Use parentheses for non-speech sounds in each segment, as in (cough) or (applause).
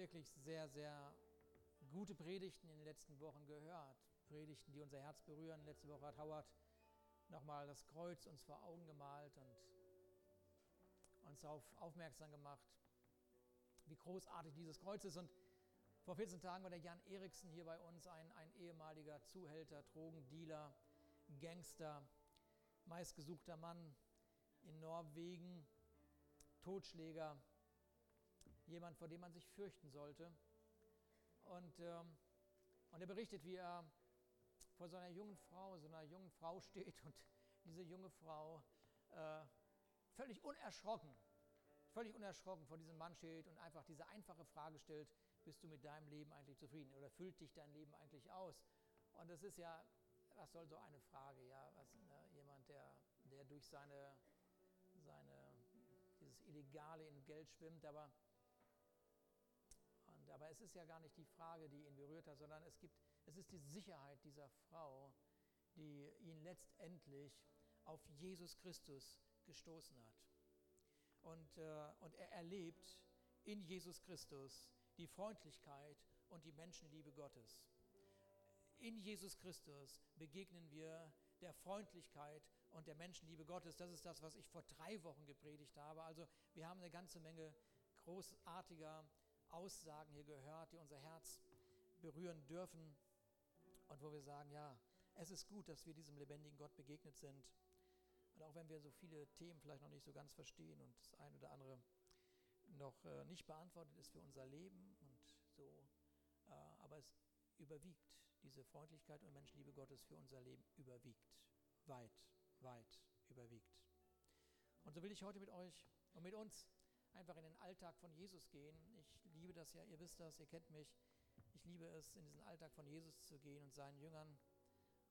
wirklich sehr, sehr gute Predigten in den letzten Wochen gehört. Predigten, die unser Herz berühren. Letzte Woche hat Howard nochmal das Kreuz uns vor Augen gemalt und uns darauf aufmerksam gemacht, wie großartig dieses Kreuz ist. Und vor 14 Tagen war der Jan Eriksen hier bei uns, ein, ein ehemaliger Zuhälter, Drogendealer, Gangster, meistgesuchter Mann in Norwegen, Totschläger, jemand, vor dem man sich fürchten sollte. Und, ähm, und er berichtet, wie er vor so einer jungen Frau, so jungen Frau steht und diese junge Frau äh, völlig unerschrocken, völlig unerschrocken vor diesem Mann steht und einfach diese einfache Frage stellt, bist du mit deinem Leben eigentlich zufrieden oder füllt dich dein Leben eigentlich aus? Und das ist ja, was soll so eine Frage, ja, was, ne, jemand, der, der durch seine, seine, dieses Illegale in Geld schwimmt, aber aber es ist ja gar nicht die Frage, die ihn berührt hat, sondern es, gibt, es ist die Sicherheit dieser Frau, die ihn letztendlich auf Jesus Christus gestoßen hat. Und, äh, und er erlebt in Jesus Christus die Freundlichkeit und die Menschenliebe Gottes. In Jesus Christus begegnen wir der Freundlichkeit und der Menschenliebe Gottes. Das ist das, was ich vor drei Wochen gepredigt habe. Also wir haben eine ganze Menge großartiger Aussagen hier gehört, die unser Herz berühren dürfen und wo wir sagen, ja, es ist gut, dass wir diesem lebendigen Gott begegnet sind. Und auch wenn wir so viele Themen vielleicht noch nicht so ganz verstehen und das eine oder andere noch äh, nicht beantwortet ist für unser Leben und so, äh, aber es überwiegt, diese Freundlichkeit und Menschliebe Gottes für unser Leben überwiegt, weit, weit überwiegt. Und so will ich heute mit euch und mit uns einfach in den Alltag von Jesus gehen. Ich liebe das ja, ihr wisst das, ihr kennt mich. Ich liebe es, in diesen Alltag von Jesus zu gehen und seinen Jüngern,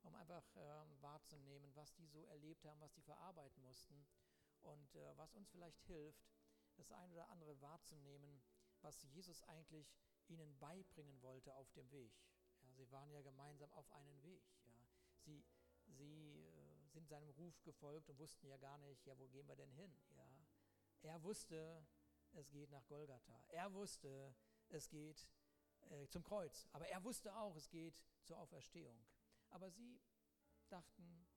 um einfach äh, wahrzunehmen, was die so erlebt haben, was die verarbeiten mussten und äh, was uns vielleicht hilft, das eine oder andere wahrzunehmen, was Jesus eigentlich ihnen beibringen wollte auf dem Weg. Ja, sie waren ja gemeinsam auf einen Weg. Ja. Sie, sie äh, sind seinem Ruf gefolgt und wussten ja gar nicht, ja, wo gehen wir denn hin? Ja. Er wusste, es geht nach Golgatha. Er wusste, es geht äh, zum Kreuz. Aber er wusste auch, es geht zur Auferstehung. Aber sie dachten,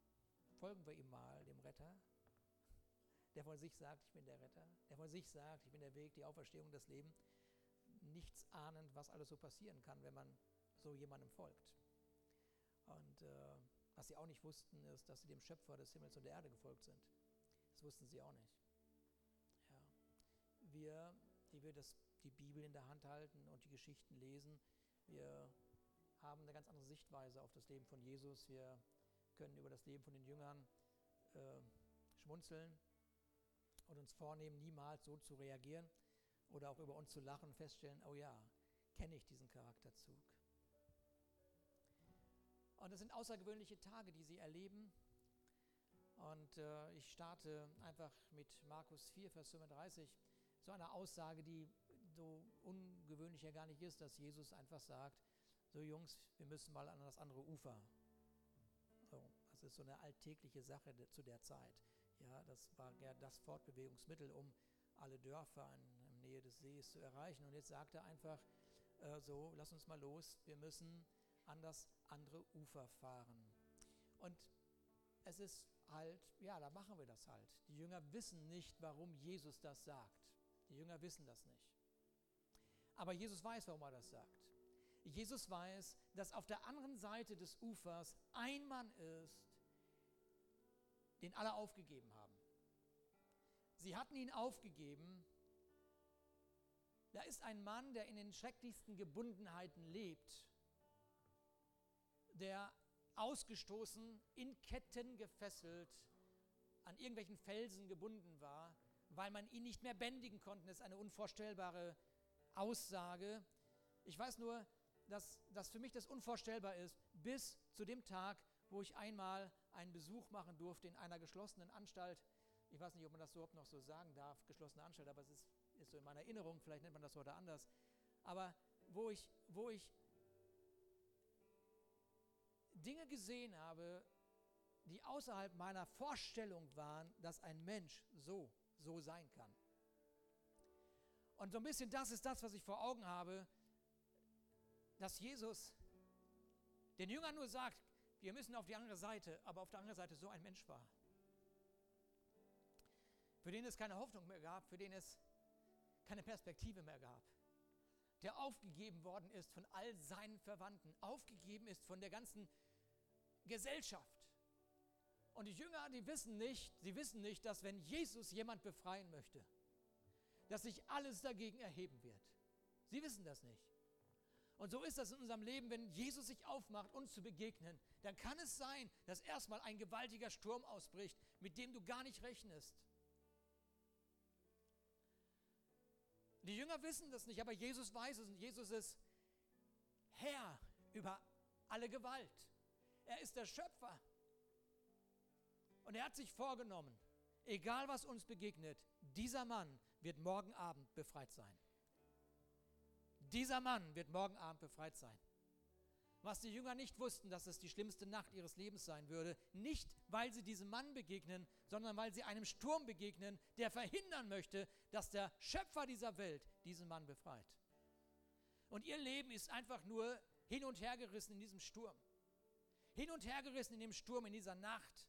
folgen wir ihm mal, dem Retter, der von sich sagt, ich bin der Retter, der von sich sagt, ich bin der Weg, die Auferstehung, das Leben, nichts ahnend, was alles so passieren kann, wenn man so jemandem folgt. Und äh, was sie auch nicht wussten, ist, dass sie dem Schöpfer des Himmels und der Erde gefolgt sind. Das wussten sie auch nicht. Wir, die wir das, die Bibel in der Hand halten und die Geschichten lesen, wir haben eine ganz andere Sichtweise auf das Leben von Jesus. Wir können über das Leben von den Jüngern äh, schmunzeln und uns vornehmen, niemals so zu reagieren oder auch über uns zu lachen und feststellen, oh ja, kenne ich diesen Charakterzug. Und das sind außergewöhnliche Tage, die sie erleben. Und äh, ich starte einfach mit Markus 4, Vers 35, so eine Aussage, die so ungewöhnlich ja gar nicht ist, dass Jesus einfach sagt, so Jungs, wir müssen mal an das andere Ufer. So, das ist so eine alltägliche Sache zu der Zeit. Ja, das war ja das Fortbewegungsmittel, um alle Dörfer in, in Nähe des Sees zu erreichen. Und jetzt sagt er einfach äh, so, lass uns mal los, wir müssen an das andere Ufer fahren. Und es ist halt, ja, da machen wir das halt. Die Jünger wissen nicht, warum Jesus das sagt. Die Jünger wissen das nicht. Aber Jesus weiß, warum er das sagt. Jesus weiß, dass auf der anderen Seite des Ufers ein Mann ist, den alle aufgegeben haben. Sie hatten ihn aufgegeben. Da ist ein Mann, der in den schrecklichsten Gebundenheiten lebt, der ausgestoßen, in Ketten gefesselt, an irgendwelchen Felsen gebunden war, weil man ihn nicht mehr bändigen konnte. Das ist eine unvorstellbare Aussage. Ich weiß nur, dass das für mich das unvorstellbar ist, bis zu dem Tag, wo ich einmal einen Besuch machen durfte in einer geschlossenen Anstalt. Ich weiß nicht, ob man das überhaupt noch so sagen darf, geschlossene Anstalt, aber es ist, ist so in meiner Erinnerung, vielleicht nennt man das heute anders. Aber wo ich, wo ich Dinge gesehen habe, die außerhalb meiner Vorstellung waren, dass ein Mensch so, so sein kann. Und so ein bisschen das ist das, was ich vor Augen habe, dass Jesus den Jüngern nur sagt, wir müssen auf die andere Seite, aber auf der anderen Seite so ein Mensch war. Für den es keine Hoffnung mehr gab, für den es keine Perspektive mehr gab. Der aufgegeben worden ist von all seinen Verwandten, aufgegeben ist von der ganzen Gesellschaft. Und die Jünger, die wissen nicht, sie wissen nicht, dass wenn Jesus jemand befreien möchte, dass sich alles dagegen erheben wird. Sie wissen das nicht. Und so ist das in unserem Leben, wenn Jesus sich aufmacht, uns zu begegnen, dann kann es sein, dass erstmal ein gewaltiger Sturm ausbricht, mit dem du gar nicht rechnest. Die Jünger wissen das nicht, aber Jesus weiß es und Jesus ist Herr über alle Gewalt. Er ist der Schöpfer. Und er hat sich vorgenommen, egal was uns begegnet, dieser Mann wird morgen Abend befreit sein. Dieser Mann wird morgen Abend befreit sein. Was die Jünger nicht wussten, dass es die schlimmste Nacht ihres Lebens sein würde, nicht weil sie diesem Mann begegnen, sondern weil sie einem Sturm begegnen, der verhindern möchte, dass der Schöpfer dieser Welt diesen Mann befreit. Und ihr Leben ist einfach nur hin und her gerissen in diesem Sturm. Hin und her gerissen in dem Sturm, in dieser Nacht.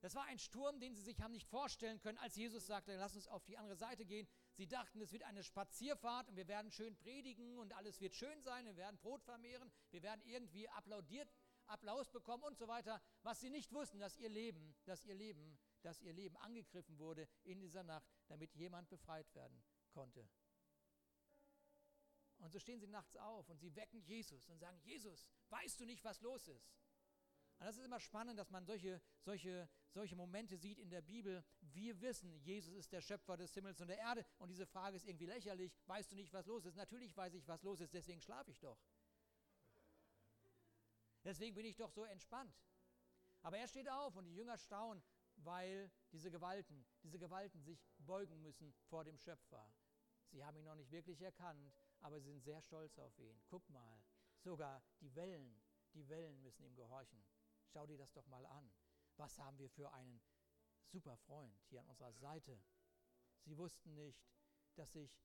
Das war ein Sturm, den sie sich haben nicht vorstellen können, als Jesus sagte, lass uns auf die andere Seite gehen. Sie dachten, es wird eine Spazierfahrt und wir werden schön predigen und alles wird schön sein, wir werden Brot vermehren, wir werden irgendwie applaudiert, Applaus bekommen und so weiter. Was sie nicht wussten, dass ihr Leben, dass ihr Leben, dass ihr Leben angegriffen wurde in dieser Nacht, damit jemand befreit werden konnte. Und so stehen sie nachts auf und sie wecken Jesus und sagen, Jesus, weißt du nicht, was los ist? Und das ist immer spannend, dass man solche, solche, solche Momente sieht in der Bibel. Wir wissen, Jesus ist der Schöpfer des Himmels und der Erde. Und diese Frage ist irgendwie lächerlich. Weißt du nicht, was los ist? Natürlich weiß ich, was los ist, deswegen schlafe ich doch. Deswegen bin ich doch so entspannt. Aber er steht auf und die Jünger staunen, weil diese Gewalten, diese Gewalten sich beugen müssen vor dem Schöpfer. Sie haben ihn noch nicht wirklich erkannt, aber sie sind sehr stolz auf ihn. Guck mal, sogar die Wellen, die Wellen müssen ihm gehorchen. Schau dir das doch mal an. Was haben wir für einen super Freund hier an unserer Seite? Sie wussten nicht, dass sich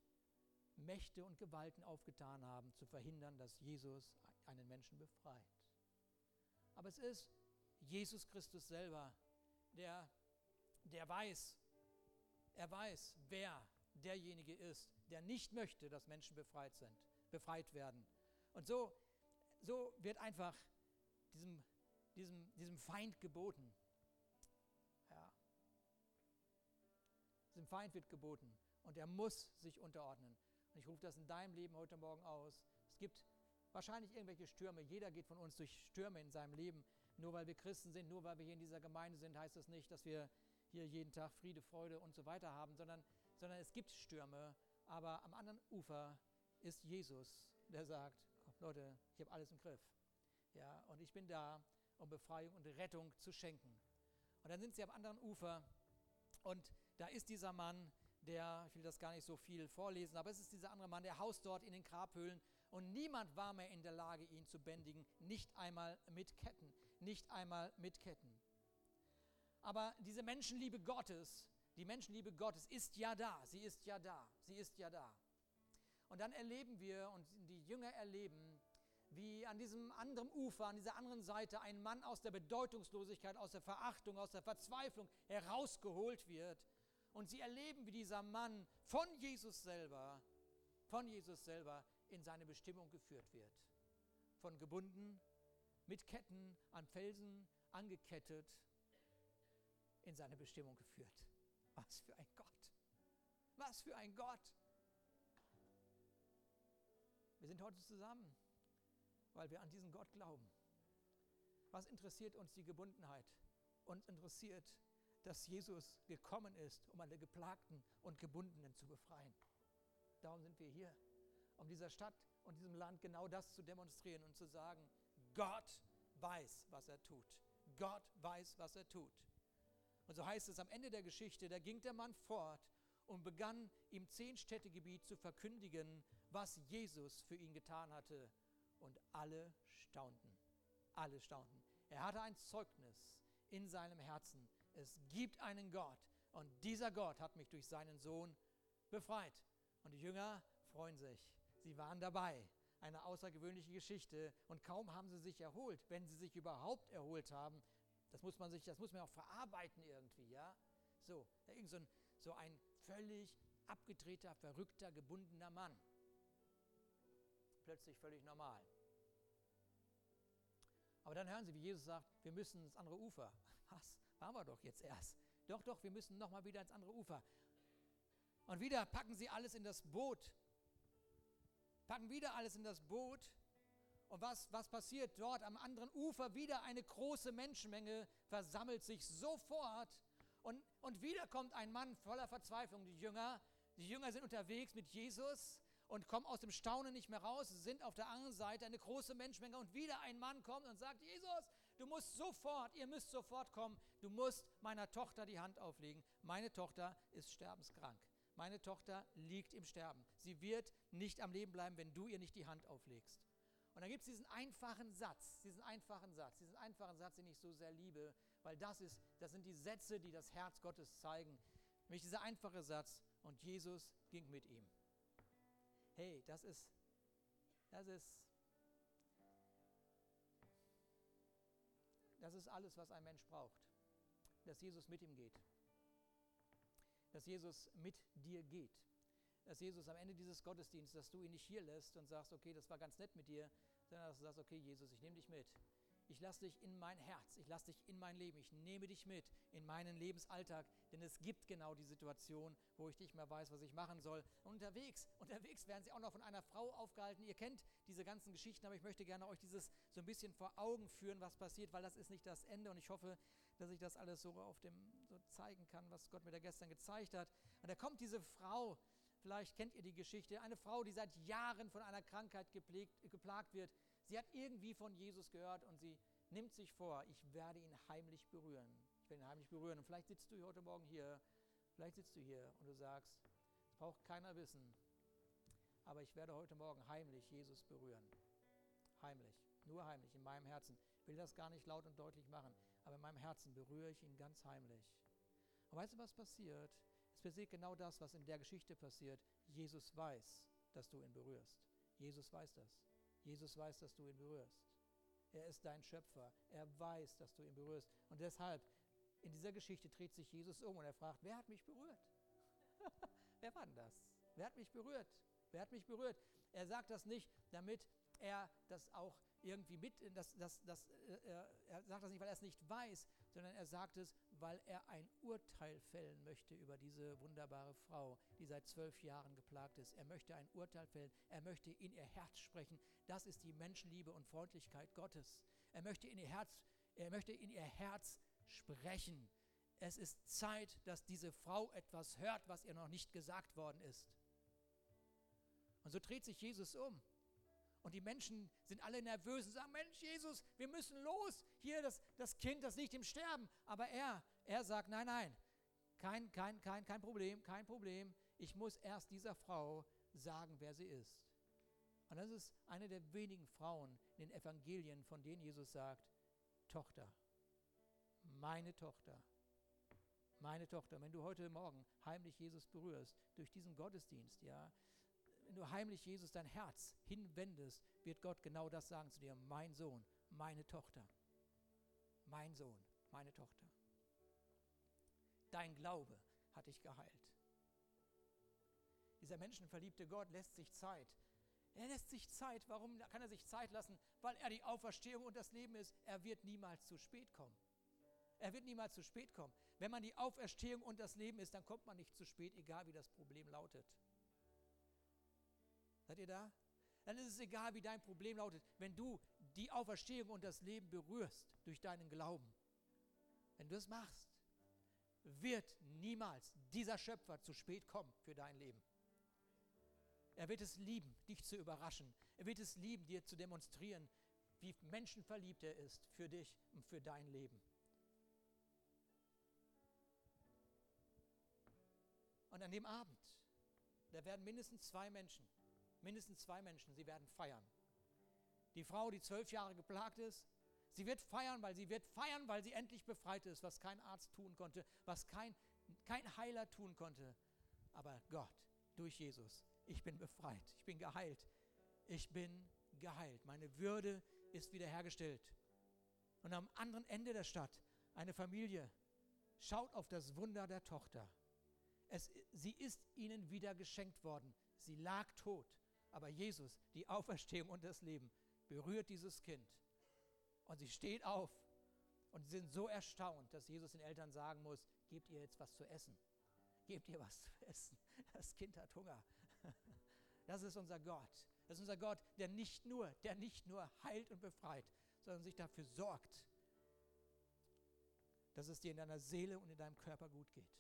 Mächte und Gewalten aufgetan haben, zu verhindern, dass Jesus einen Menschen befreit. Aber es ist Jesus Christus selber, der, der weiß, er weiß, wer derjenige ist, der nicht möchte, dass Menschen befreit sind, befreit werden. Und so, so wird einfach diesem diesem, diesem Feind geboten. Ja. Diesem Feind wird geboten und er muss sich unterordnen. Und ich rufe das in deinem Leben heute Morgen aus. Es gibt wahrscheinlich irgendwelche Stürme. Jeder geht von uns durch Stürme in seinem Leben. Nur weil wir Christen sind, nur weil wir hier in dieser Gemeinde sind, heißt das nicht, dass wir hier jeden Tag Friede, Freude und so weiter haben, sondern, sondern es gibt Stürme. Aber am anderen Ufer ist Jesus, der sagt, Leute, ich habe alles im Griff. Ja, und ich bin da um Befreiung und Rettung zu schenken. Und dann sind sie am anderen Ufer und da ist dieser Mann, der, ich will das gar nicht so viel vorlesen, aber es ist dieser andere Mann, der haust dort in den Grabhöhlen und niemand war mehr in der Lage, ihn zu bändigen, nicht einmal mit Ketten, nicht einmal mit Ketten. Aber diese Menschenliebe Gottes, die Menschenliebe Gottes ist ja da, sie ist ja da, sie ist ja da. Und dann erleben wir und die Jünger erleben, wie an diesem anderen Ufer, an dieser anderen Seite ein Mann aus der Bedeutungslosigkeit, aus der Verachtung, aus der Verzweiflung herausgeholt wird. Und sie erleben, wie dieser Mann von Jesus selber, von Jesus selber in seine Bestimmung geführt wird. Von gebunden, mit Ketten an Felsen angekettet, in seine Bestimmung geführt. Was für ein Gott! Was für ein Gott! Wir sind heute zusammen weil wir an diesen Gott glauben. Was interessiert uns die Gebundenheit? Uns interessiert, dass Jesus gekommen ist, um alle Geplagten und Gebundenen zu befreien. Darum sind wir hier, um dieser Stadt und diesem Land genau das zu demonstrieren und zu sagen, Gott weiß, was er tut. Gott weiß, was er tut. Und so heißt es am Ende der Geschichte, da ging der Mann fort und begann im Zehn-Städte-Gebiet zu verkündigen, was Jesus für ihn getan hatte und alle staunten. Alle staunten. Er hatte ein Zeugnis in seinem Herzen. Es gibt einen Gott und dieser Gott hat mich durch seinen Sohn befreit. Und die Jünger freuen sich. Sie waren dabei. Eine außergewöhnliche Geschichte. Und kaum haben sie sich erholt, wenn sie sich überhaupt erholt haben. Das muss man sich, das muss man auch verarbeiten irgendwie, ja. So, irgend so ein, so ein völlig abgedrehter, verrückter, gebundener Mann. Plötzlich völlig normal. Aber dann hören Sie, wie Jesus sagt, wir müssen ins andere Ufer. (laughs) Was? Waren wir doch jetzt erst. Doch, doch, wir müssen nochmal wieder ins andere Ufer. Und wieder packen sie alles in das Boot. Packen wieder alles in das Boot. Und was, was passiert dort am anderen Ufer? Wieder eine große Menschenmenge versammelt sich sofort. Und, und wieder kommt ein Mann voller Verzweiflung. Die Jünger, die Jünger sind unterwegs mit Jesus und kommen aus dem Staunen nicht mehr raus, sind auf der anderen Seite eine große Menschenmenge und wieder ein Mann kommt und sagt, Jesus, du musst sofort, ihr müsst sofort kommen, du musst meiner Tochter die Hand auflegen. Meine Tochter ist sterbenskrank. Meine Tochter liegt im Sterben. Sie wird nicht am Leben bleiben, wenn du ihr nicht die Hand auflegst. Und dann gibt es diesen einfachen Satz, diesen einfachen Satz, diesen einfachen Satz, den ich so sehr liebe, weil das ist, das sind die Sätze, die das Herz Gottes zeigen. Nämlich dieser einfache Satz, und Jesus ging mit ihm hey, das ist, das ist, das ist alles, was ein Mensch braucht. Dass Jesus mit ihm geht. Dass Jesus mit dir geht. Dass Jesus am Ende dieses Gottesdienstes, dass du ihn nicht hier lässt und sagst, okay, das war ganz nett mit dir, sondern dass du sagst, okay, Jesus, ich nehme dich mit. Ich lasse dich in mein Herz, ich lasse dich in mein Leben, ich nehme dich mit in meinen Lebensalltag, denn es gibt genau die Situation, wo ich nicht mehr weiß, was ich machen soll. Und unterwegs, unterwegs werden sie auch noch von einer Frau aufgehalten. Ihr kennt diese ganzen Geschichten, aber ich möchte gerne euch dieses so ein bisschen vor Augen führen, was passiert, weil das ist nicht das Ende und ich hoffe, dass ich das alles so auf dem so zeigen kann, was Gott mir da gestern gezeigt hat. Und da kommt diese Frau, vielleicht kennt ihr die Geschichte, eine Frau, die seit Jahren von einer Krankheit geplagt wird Sie hat irgendwie von Jesus gehört und sie nimmt sich vor, ich werde ihn heimlich berühren. Ich werde ihn heimlich berühren. Und vielleicht sitzt du heute Morgen hier, vielleicht sitzt du hier und du sagst, das braucht keiner wissen, aber ich werde heute Morgen heimlich Jesus berühren. Heimlich, nur heimlich, in meinem Herzen. Ich will das gar nicht laut und deutlich machen, aber in meinem Herzen berühre ich ihn ganz heimlich. Und weißt du, was passiert? Es passiert genau das, was in der Geschichte passiert. Jesus weiß, dass du ihn berührst. Jesus weiß das. Jesus weiß, dass du ihn berührst. Er ist dein Schöpfer. Er weiß, dass du ihn berührst. Und deshalb, in dieser Geschichte dreht sich Jesus um und er fragt, wer hat mich berührt? (laughs) wer war denn das? Wer hat mich berührt? Wer hat mich berührt? Er sagt das nicht, damit er das auch irgendwie mit, das, das, das, äh, er sagt das nicht, weil er es nicht weiß, sondern er sagt es, weil er ein Urteil fällen möchte über diese wunderbare Frau, die seit zwölf Jahren geplagt ist. Er möchte ein Urteil fällen. Er möchte in ihr Herz sprechen. Das ist die Menschenliebe und Freundlichkeit Gottes. Er möchte in ihr Herz, er möchte in ihr Herz sprechen. Es ist Zeit, dass diese Frau etwas hört, was ihr noch nicht gesagt worden ist. Und so dreht sich Jesus um und die Menschen sind alle nervös und sagen, Mensch, Jesus, wir müssen los. Hier, das, das Kind, das liegt im Sterben. Aber er, er sagt, nein, nein, kein, kein, kein, kein Problem, kein Problem. Ich muss erst dieser Frau sagen, wer sie ist. Und das ist eine der wenigen Frauen in den Evangelien, von denen Jesus sagt, Tochter, meine Tochter, meine Tochter, wenn du heute Morgen heimlich Jesus berührst, durch diesen Gottesdienst, ja, wenn du heimlich Jesus dein Herz hinwendest, wird Gott genau das sagen zu dir, mein Sohn, meine Tochter, mein Sohn, meine Tochter. Dein Glaube hat dich geheilt. Dieser menschenverliebte Gott lässt sich Zeit. Er lässt sich Zeit. Warum kann er sich Zeit lassen? Weil er die Auferstehung und das Leben ist. Er wird niemals zu spät kommen. Er wird niemals zu spät kommen. Wenn man die Auferstehung und das Leben ist, dann kommt man nicht zu spät, egal wie das Problem lautet. Seid ihr da? Dann ist es egal, wie dein Problem lautet, wenn du die Auferstehung und das Leben berührst durch deinen Glauben. Wenn du es machst, wird niemals dieser Schöpfer zu spät kommen für dein Leben. Er wird es lieben, dich zu überraschen. Er wird es lieben, dir zu demonstrieren, wie menschenverliebt er ist für dich und für dein Leben. Und an dem Abend, da werden mindestens zwei Menschen mindestens zwei Menschen, sie werden feiern. Die Frau, die zwölf Jahre geplagt ist, sie wird feiern, weil sie wird feiern, weil sie endlich befreit ist, was kein Arzt tun konnte, was kein, kein Heiler tun konnte. Aber Gott, durch Jesus, ich bin befreit, ich bin geheilt, ich bin geheilt, meine Würde ist wiederhergestellt. Und am anderen Ende der Stadt eine Familie schaut auf das Wunder der Tochter. Es, sie ist ihnen wieder geschenkt worden. Sie lag tot, aber Jesus, die Auferstehung und das Leben, berührt dieses Kind. Und sie steht auf und sie sind so erstaunt, dass Jesus den Eltern sagen muss, gebt ihr jetzt was zu essen. Gebt ihr was zu essen. Das Kind hat Hunger. (laughs) Das ist unser Gott. Das ist unser Gott, der nicht nur, der nicht nur heilt und befreit, sondern sich dafür sorgt, dass es dir in deiner Seele und in deinem Körper gut geht.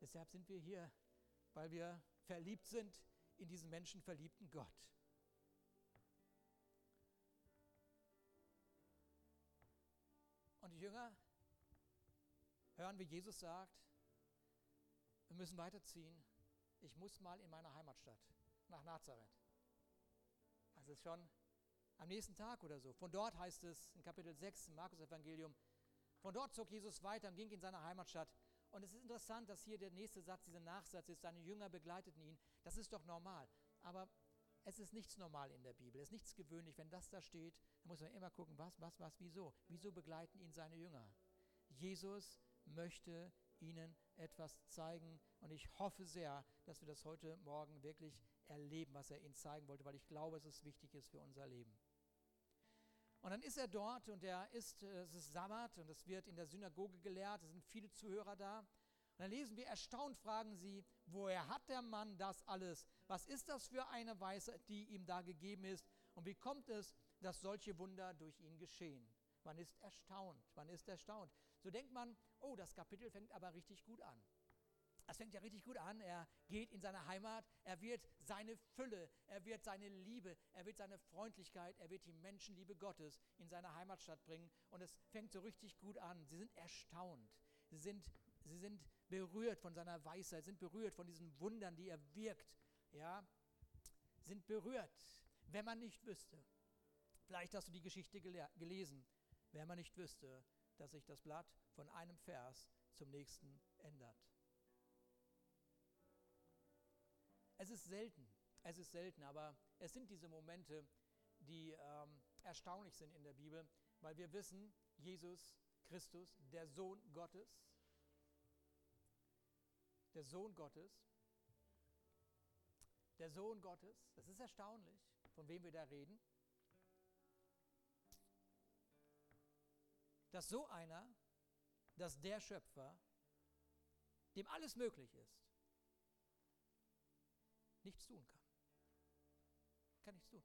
Deshalb sind wir hier, weil wir verliebt sind in diesen menschenverliebten Gott. Und die Jünger hören, wie Jesus sagt, wir müssen weiterziehen. Ich muss mal in meine Heimatstadt, nach Nazareth. Das ist schon am nächsten Tag oder so. Von dort heißt es in Kapitel 6 im Markus-Evangelium, von dort zog Jesus weiter und ging in seine Heimatstadt. Und es ist interessant, dass hier der nächste Satz, dieser Nachsatz ist, seine Jünger begleiteten ihn. Das ist doch normal. Aber es ist nichts normal in der Bibel. Es ist nichts gewöhnlich. Wenn das da steht, dann muss man immer gucken, was, was, was, wieso. Wieso begleiten ihn seine Jünger? Jesus möchte ihnen etwas zeigen. Und ich hoffe sehr, dass wir das heute Morgen wirklich erleben, was er ihnen zeigen wollte, weil ich glaube, es wichtig ist für unser Leben. Und dann ist er dort und er ist, äh, es ist Sabbat und es wird in der Synagoge gelehrt, es sind viele Zuhörer da. Und dann lesen wir, erstaunt fragen sie, woher hat der Mann das alles? Was ist das für eine Weisheit, die ihm da gegeben ist? Und wie kommt es, dass solche Wunder durch ihn geschehen? Man ist erstaunt, man ist erstaunt. So denkt man, oh, das Kapitel fängt aber richtig gut an. Es fängt ja richtig gut an. Er geht in seine Heimat. Er wird seine Fülle, er wird seine Liebe, er wird seine Freundlichkeit, er wird die Menschenliebe Gottes in seine Heimatstadt bringen. Und es fängt so richtig gut an. Sie sind erstaunt. Sie sind, sie sind berührt von seiner Weisheit, sind berührt von diesen Wundern, die er wirkt. Ja, sind berührt, wenn man nicht wüsste. Vielleicht hast du die Geschichte gelesen, wenn man nicht wüsste, dass sich das Blatt von einem Vers zum nächsten ändert. Es ist selten, es ist selten, aber es sind diese Momente, die ähm, erstaunlich sind in der Bibel, weil wir wissen, Jesus Christus, der Sohn Gottes, der Sohn Gottes, der Sohn Gottes, das ist erstaunlich, von wem wir da reden, dass so einer, dass der Schöpfer, dem alles möglich ist, nichts tun kann. Kann nichts tun.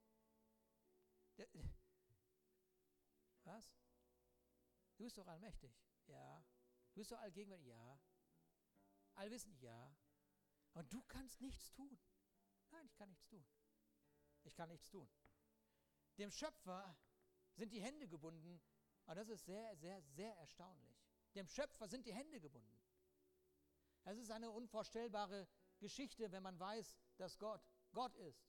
Der, was? Du bist doch allmächtig. Ja. Du bist doch allgegenwärtig. Ja. Allwissend. Ja. Und du kannst nichts tun. Nein, ich kann nichts tun. Ich kann nichts tun. Dem Schöpfer sind die Hände gebunden. Und das ist sehr, sehr, sehr erstaunlich. Dem Schöpfer sind die Hände gebunden. Das ist eine unvorstellbare Geschichte, wenn man weiß, dass Gott Gott ist.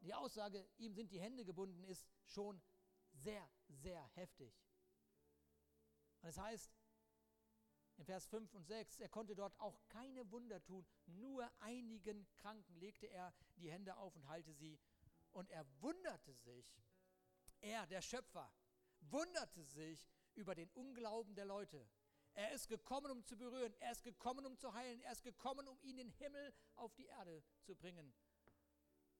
Die Aussage, ihm sind die Hände gebunden, ist schon sehr, sehr heftig. Und es heißt in Vers 5 und 6, er konnte dort auch keine Wunder tun, nur einigen Kranken legte er die Hände auf und heilte sie. Und er wunderte sich, er, der Schöpfer, wunderte sich über den Unglauben der Leute. Er ist gekommen, um zu berühren. Er ist gekommen, um zu heilen. Er ist gekommen, um ihnen den Himmel auf die Erde zu bringen.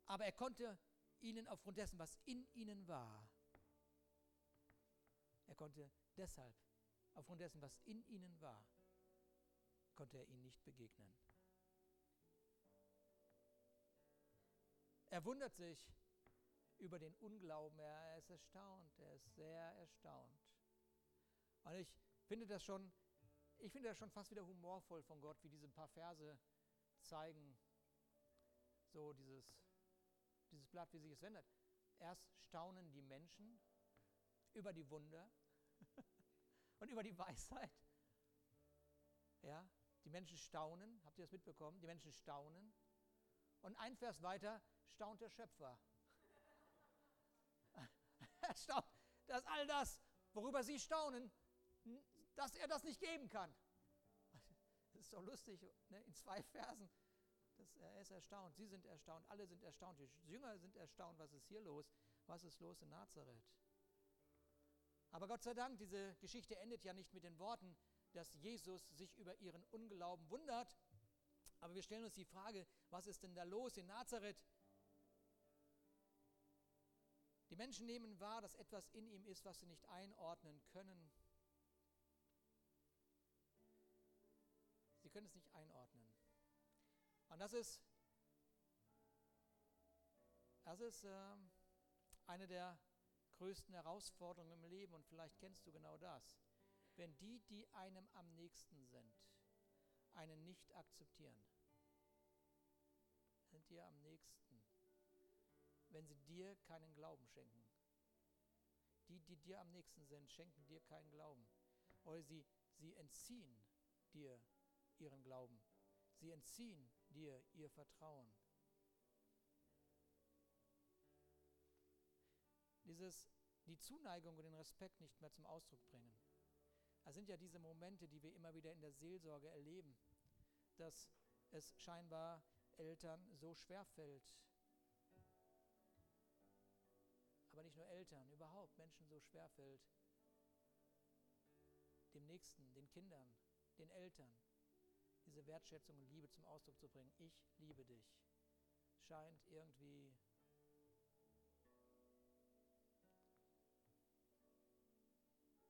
Aber er konnte ihnen aufgrund dessen, was in ihnen war, er konnte deshalb, aufgrund dessen, was in ihnen war, konnte er ihnen nicht begegnen. Er wundert sich über den Unglauben. Er ist erstaunt. Er ist sehr erstaunt. Und ich finde das schon ich finde das schon fast wieder humorvoll von Gott, wie diese paar Verse zeigen, so dieses, dieses Blatt, wie sich es wendet. Erst staunen die Menschen über die Wunder (laughs) und über die Weisheit. Ja, die Menschen staunen, habt ihr das mitbekommen? Die Menschen staunen. Und ein Vers weiter staunt der Schöpfer. (laughs) er staunt, dass all das, worüber sie staunen, dass er das nicht geben kann. (laughs) Das ist doch lustig, ne? in zwei Versen ist, er ist erstaunt, sie sind erstaunt, alle sind erstaunt, die Jünger sind erstaunt, was ist hier los, was ist los in Nazareth. Aber Gott sei Dank, diese Geschichte endet ja nicht mit den Worten, dass Jesus sich über ihren Unglauben wundert. Aber wir stellen uns die Frage, was ist denn da los in Nazareth? Die Menschen nehmen wahr, dass etwas in ihm ist, was sie nicht einordnen können. Können es nicht einordnen. Und das ist, das ist äh, eine der größten Herausforderungen im Leben und vielleicht kennst du genau das. Wenn die, die einem am nächsten sind, einen nicht akzeptieren, sind dir am nächsten, wenn sie dir keinen Glauben schenken. Die, die dir am nächsten sind, schenken dir keinen Glauben. Oder sie, sie entziehen dir ihren Glauben. Sie entziehen dir ihr Vertrauen. Dieses, die Zuneigung und den Respekt nicht mehr zum Ausdruck bringen. Das sind ja diese Momente, die wir immer wieder in der Seelsorge erleben, dass es scheinbar Eltern so schwer fällt. Aber nicht nur Eltern, überhaupt Menschen so schwer fällt, dem Nächsten, den Kindern, den Eltern, diese Wertschätzung und Liebe zum Ausdruck zu bringen. Ich liebe dich. Scheint irgendwie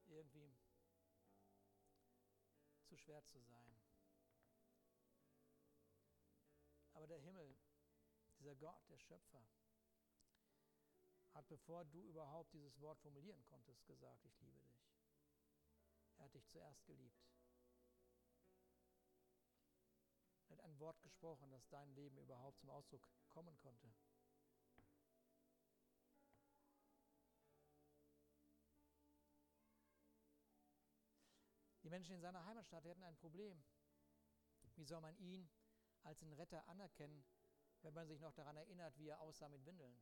irgendwie zu schwer zu sein. Aber der Himmel, dieser Gott, der Schöpfer, hat, bevor du überhaupt dieses Wort formulieren konntest, gesagt, ich liebe dich. Er hat dich zuerst geliebt. Wort gesprochen, das dein Leben überhaupt zum Ausdruck kommen konnte. Die Menschen in seiner Heimatstadt hatten ein Problem. Wie soll man ihn als den Retter anerkennen, wenn man sich noch daran erinnert, wie er aussah mit Windeln?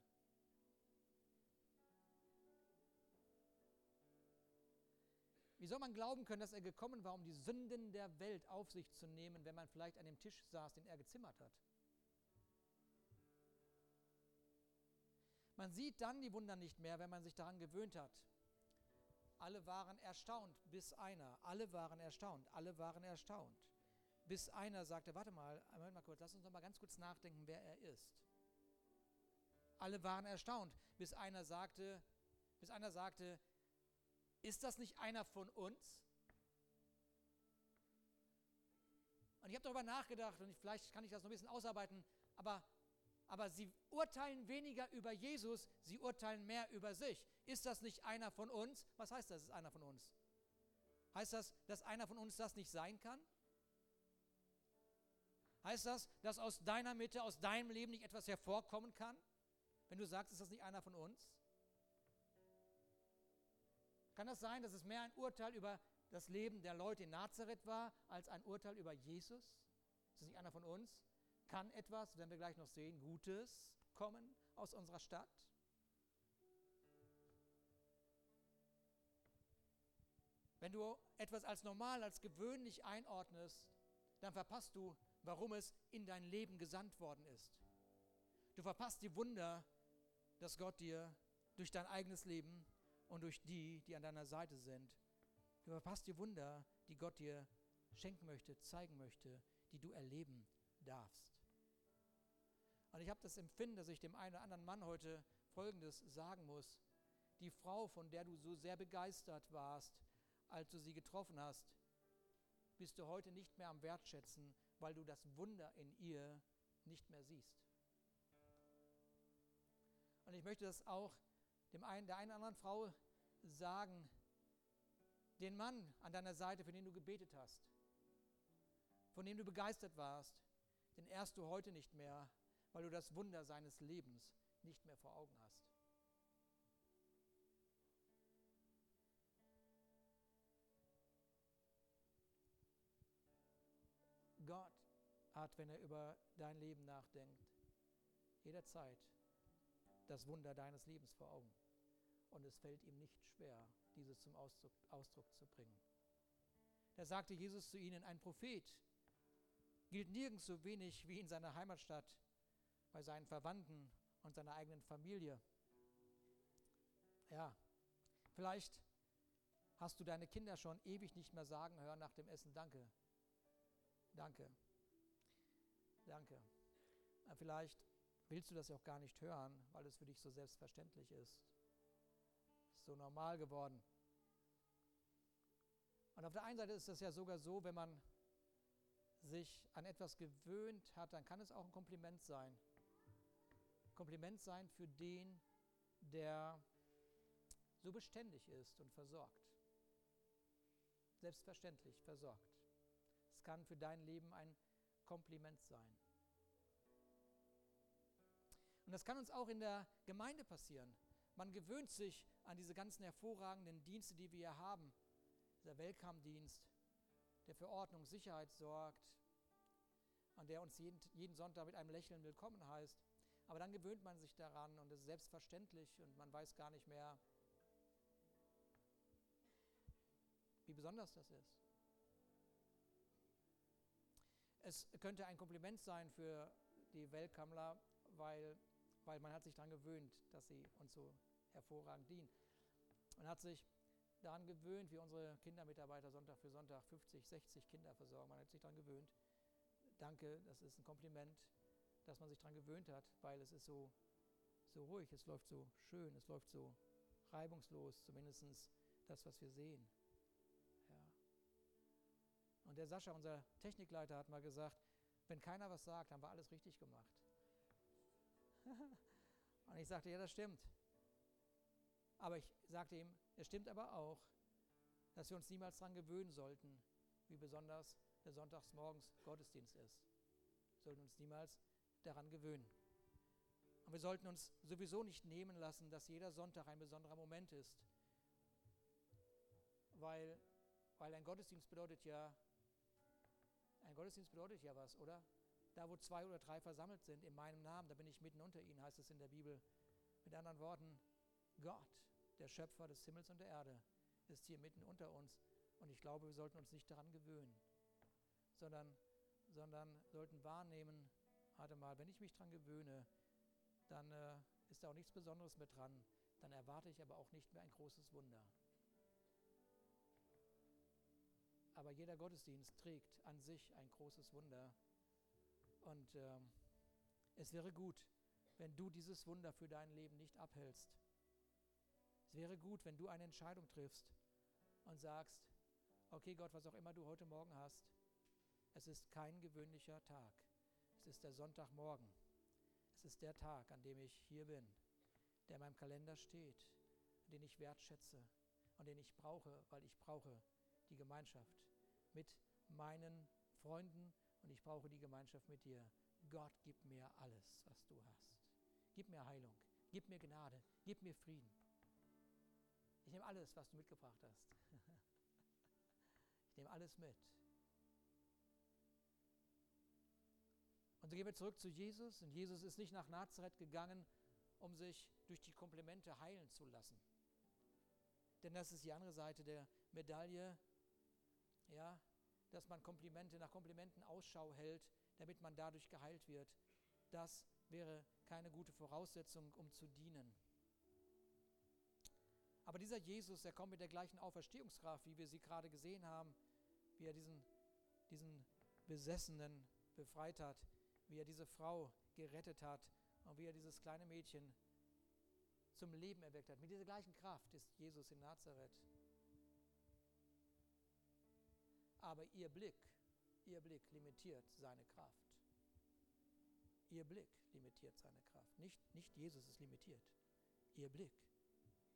Wie soll man glauben können, dass er gekommen war, um die Sünden der Welt auf sich zu nehmen, wenn man vielleicht an dem Tisch saß, den er gezimmert hat? Man sieht dann die Wunder nicht mehr, wenn man sich daran gewöhnt hat. Alle waren erstaunt, bis einer. Alle waren erstaunt, alle waren erstaunt. Bis einer sagte, warte mal, Moment mal kurz, lass uns noch mal ganz kurz nachdenken, wer er ist. Alle waren erstaunt, bis einer sagte, bis einer sagte, ist das nicht einer von uns? Und ich habe darüber nachgedacht und vielleicht kann ich das noch ein bisschen ausarbeiten, aber, aber sie urteilen weniger über Jesus, sie urteilen mehr über sich. Ist das nicht einer von uns? Was heißt das, ist einer von uns? Heißt das, dass einer von uns das nicht sein kann? Heißt das, dass aus deiner Mitte, aus deinem Leben nicht etwas hervorkommen kann? Wenn du sagst, ist das nicht einer von uns? Kann das sein, dass es mehr ein Urteil über das Leben der Leute in Nazareth war, als ein Urteil über Jesus? Ist das nicht einer von uns? Kann etwas, werden wir gleich noch sehen, Gutes kommen aus unserer Stadt? Wenn du etwas als normal, als gewöhnlich einordnest, dann verpasst du, warum es in dein Leben gesandt worden ist. Du verpasst die Wunder, dass Gott dir durch dein eigenes Leben und durch die, die an deiner Seite sind. Du verpasst die Wunder, die Gott dir schenken möchte, zeigen möchte, die du erleben darfst. Und ich habe das Empfinden, dass ich dem einen oder anderen Mann heute Folgendes sagen muss. Die Frau, von der du so sehr begeistert warst, als du sie getroffen hast, bist du heute nicht mehr am Wertschätzen, weil du das Wunder in ihr nicht mehr siehst. Und ich möchte das auch dem einen, der einen anderen Frau sagen, den Mann an deiner Seite, für den du gebetet hast, von dem du begeistert warst, den ehrst du heute nicht mehr, weil du das Wunder seines Lebens nicht mehr vor Augen hast. Gott hat, wenn er über dein Leben nachdenkt, jederzeit das Wunder deines Lebens vor Augen. Und es fällt ihm nicht schwer, dieses zum Ausdruck, Ausdruck zu bringen. Da sagte Jesus zu ihnen, ein Prophet gilt nirgends so wenig wie in seiner Heimatstadt, bei seinen Verwandten und seiner eigenen Familie. Ja, vielleicht hast du deine Kinder schon ewig nicht mehr sagen hören nach dem Essen Danke. Danke. Danke. Vielleicht willst du das ja auch gar nicht hören, weil es für dich so selbstverständlich ist. Ist so normal geworden. Und auf der einen Seite ist es ja sogar so, wenn man sich an etwas gewöhnt hat, dann kann es auch ein Kompliment sein. Kompliment sein für den, der so beständig ist und versorgt. Selbstverständlich versorgt. Es kann für dein Leben ein Kompliment sein. Und das kann uns auch in der Gemeinde passieren. Man gewöhnt sich an diese ganzen hervorragenden Dienste, die wir hier haben. Dieser Welcome-Dienst, der für Ordnung, Sicherheit sorgt und der uns jeden, jeden Sonntag mit einem Lächeln willkommen heißt. Aber dann gewöhnt man sich daran und es ist selbstverständlich und man weiß gar nicht mehr, wie besonders das ist. Es könnte ein Kompliment sein für die Weltkammler, weil, weil man hat sich daran gewöhnt, dass sie uns so hervorragend dienen. Man hat sich daran gewöhnt, wie unsere Kindermitarbeiter Sonntag für Sonntag 50, 60 Kinder versorgen. Man hat sich daran gewöhnt. Danke, das ist ein Kompliment, dass man sich daran gewöhnt hat, weil es ist so, so ruhig, es läuft so schön, es läuft so reibungslos, zumindest das, was wir sehen. Und der Sascha, unser Technikleiter, hat mal gesagt, wenn keiner was sagt, haben wir alles richtig gemacht. (laughs) und ich sagte, ja, das stimmt. Aber ich sagte ihm, es stimmt aber auch, dass wir uns niemals daran gewöhnen sollten, wie besonders der Sonntagsmorgens Gottesdienst ist. Wir sollten uns niemals daran gewöhnen. Und wir sollten uns sowieso nicht nehmen lassen, dass jeder Sonntag ein besonderer Moment ist. Weil, weil ein Gottesdienst bedeutet ja ein Gottesdienst bedeutet ja was, oder? Da, wo zwei oder drei versammelt sind in meinem Namen, da bin ich mitten unter ihnen, heißt es in der Bibel. Mit anderen Worten, Gott, der Schöpfer des Himmels und der Erde, ist hier mitten unter uns. Und ich glaube, wir sollten uns nicht daran gewöhnen, sondern, sondern sollten wahrnehmen, warte mal, wenn ich mich daran gewöhne, dann äh, ist da auch nichts Besonderes mit dran. Dann erwarte ich aber auch nicht mehr ein großes Wunder. Aber jeder Gottesdienst trägt an sich ein großes Wunder. Und äh, es wäre gut, wenn du dieses Wunder für dein Leben nicht abhältst. Es wäre gut, wenn du eine Entscheidung triffst und sagst, okay Gott, was auch immer du heute Morgen hast, es ist kein gewöhnlicher Tag. Es ist der Sonntagmorgen. Es ist der Tag, an dem ich hier bin, der in meinem Kalender steht, den ich wertschätze und den ich brauche, weil ich brauche die Gemeinschaft mit meinen Freunden und ich brauche die Gemeinschaft mit dir. Gott, gib mir alles, was du hast. Gib mir Heilung, gib mir Gnade, gib mir Frieden. Ich nehme alles, was du mitgebracht hast. (laughs) Ich nehme alles mit. Und so gehen wir zurück zu Jesus. Und Jesus ist nicht nach Nazareth gegangen, um sich durch die Komplimente heilen zu lassen. Denn das ist die andere Seite der Medaille ja, dass man Komplimente nach Komplimenten Ausschau hält, damit man dadurch geheilt wird. Das wäre keine gute Voraussetzung, um zu dienen. Aber dieser Jesus, der kommt mit der gleichen Auferstehungskraft, wie wir sie gerade gesehen haben, wie er diesen, diesen Besessenen befreit hat, wie er diese Frau gerettet hat und wie er dieses kleine Mädchen zum Leben erweckt hat. Mit dieser gleichen Kraft ist Jesus in Nazareth. Aber ihr Blick, ihr Blick limitiert seine Kraft. Ihr Blick limitiert seine Kraft. Nicht, nicht Jesus ist limitiert. Ihr Blick.